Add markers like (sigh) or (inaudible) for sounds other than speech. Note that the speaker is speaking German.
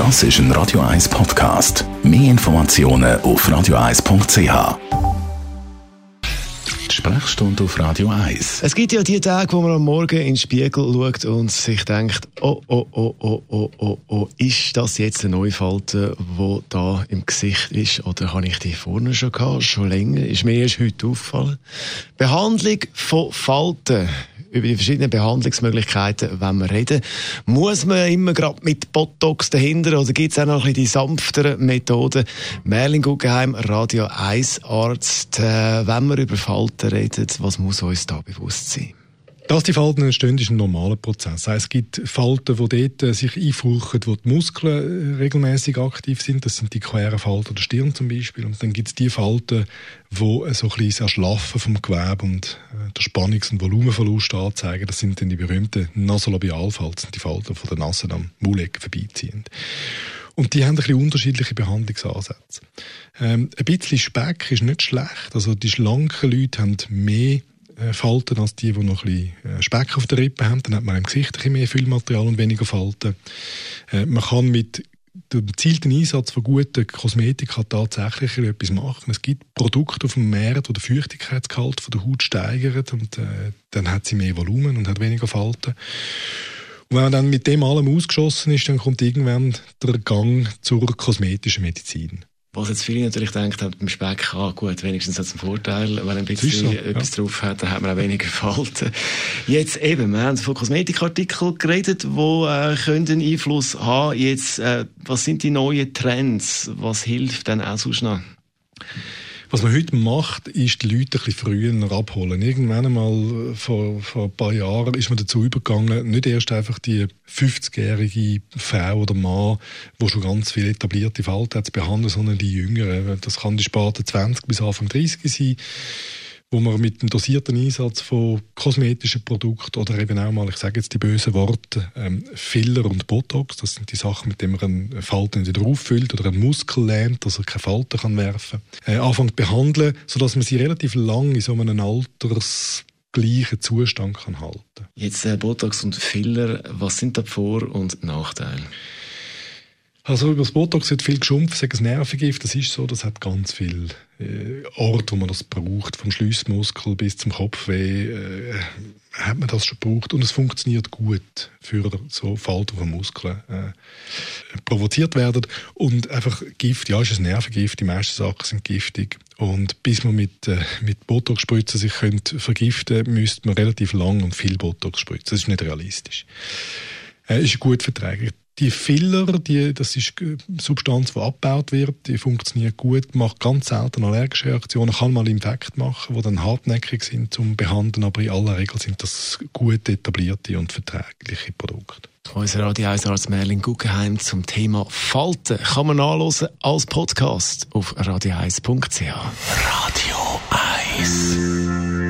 Das ist ein Radio 1 Podcast. Mehr Informationen auf radio1.ch. Die Sprechstunde auf Radio 1. Es gibt ja die Tage, wo man am Morgen in den Spiegel schaut und sich denkt, oh, oh, oh, oh, oh, oh, oh, ist das jetzt eine Neufalte, die da im Gesicht ist? Oder habe ich die vorne schon gehabt, schon länger? Ist mir erst heute aufgefallen. Behandlung von Falten über die verschiedenen Behandlungsmöglichkeiten, wenn wir reden. Muss man immer gerade mit Botox dahinter oder gibt es auch noch ein bisschen die sanfteren Methoden? Merlin Guggenheim, Radio 1 Arzt. Äh, wenn wir über Falten reden, was muss uns da bewusst sein? Dass die Falten entstehen, ist ein normaler Prozess. Es gibt Falten, die dort äh, sich einfurchen, wo die Muskeln äh, regelmäßig aktiv sind. Das sind die queren Falten der Stirn zum Beispiel. Und dann gibt es die Falten, wo so ein bisschen Erschlaffen vom Gewebe und äh, der Spannungs- und Volumenverlust anzeigen. Das sind dann die berühmten Nasolabialfalten, die Falten von der Nase am Maulecken vorbeiziehen. Und die haben ein bisschen unterschiedliche Behandlungsansätze. Ähm, ein bisschen Speck ist nicht schlecht. Also die schlanken Leute haben mehr äh, Falten als die, die noch ein bisschen äh, Speck auf der Rippe haben. Dann hat man im Gesicht ein mehr Füllmaterial und weniger Falten. Äh, man kann mit dem gezielten Einsatz von guten Kosmetika tatsächlich etwas machen. Es gibt Produkte auf dem Markt, die den Feuchtigkeitsgehalt der Haut steigern und äh, dann hat sie mehr Volumen und hat weniger Falten. Und wenn man dann mit dem allem ausgeschossen ist, dann kommt irgendwann der Gang zur kosmetischen Medizin. Was jetzt viele natürlich denken, beim Speck, ah, gut, wenigstens hat es einen Vorteil, wenn ein bisschen so, etwas ja. drauf hat, dann hat man auch weniger (laughs) Falten. Jetzt eben, wir haben von Kosmetikartikeln geredet, die äh, können Einfluss haben. Jetzt, äh, was sind die neuen Trends? Was hilft denn auch sonst noch? Was man heute macht, ist die Leute ein bisschen früher abholen. Irgendwann einmal vor, vor ein paar Jahren ist man dazu übergegangen, nicht erst einfach die 50-jährige Frau oder Mann, wo schon ganz viele etablierte Falten hat, zu behandeln, sondern die Jüngeren. Das kann die Sparte 20 bis Anfang 30 sein wo man mit dem dosierten Einsatz von kosmetischen Produkten oder eben auch mal, ich sage jetzt die bösen Worte, ähm, Filler und Botox, das sind die Sachen, mit denen man eine Falte wieder auffüllt oder einen Muskel lähmt, dass er keine Falten kann werfen kann, äh, anfängt behandeln, sodass man sie relativ lang in so einem Alters gleichen Zustand kann halten. Jetzt äh, Botox und Filler, was sind da Vor- und Nachteile? Also über das Botox wird viel geschumpft, sagen es Nervengift, das ist so, das hat ganz viel äh, Ort, wo man das braucht, vom Schlüsselmuskel bis zum Kopfweh, äh, hat man das schon gebraucht. Und es funktioniert gut für so Falten von Muskeln äh, provoziert werden. Und einfach Gift, ja, ist ein Nervengift, die meisten Sachen sind giftig. Und bis man mit, äh, mit Botox-Spritzen sich könnte vergiften müsste man relativ lang und viel Botox spritzen, das ist nicht realistisch. Äh, ist gut verträglich die Filler, die, das ist eine Substanz, die abgebaut wird, die funktioniert gut, macht ganz selten allergische Reaktionen, kann mal Infekt machen, die dann hartnäckig sind zum Behandeln, aber in aller Regel sind das gut etablierte und verträgliche Produkte. Unser Radio 1 Arzt Merlin Guggenheim zum Thema Falten kann man nachlesen als Podcast auf radio1.ch. Radio 1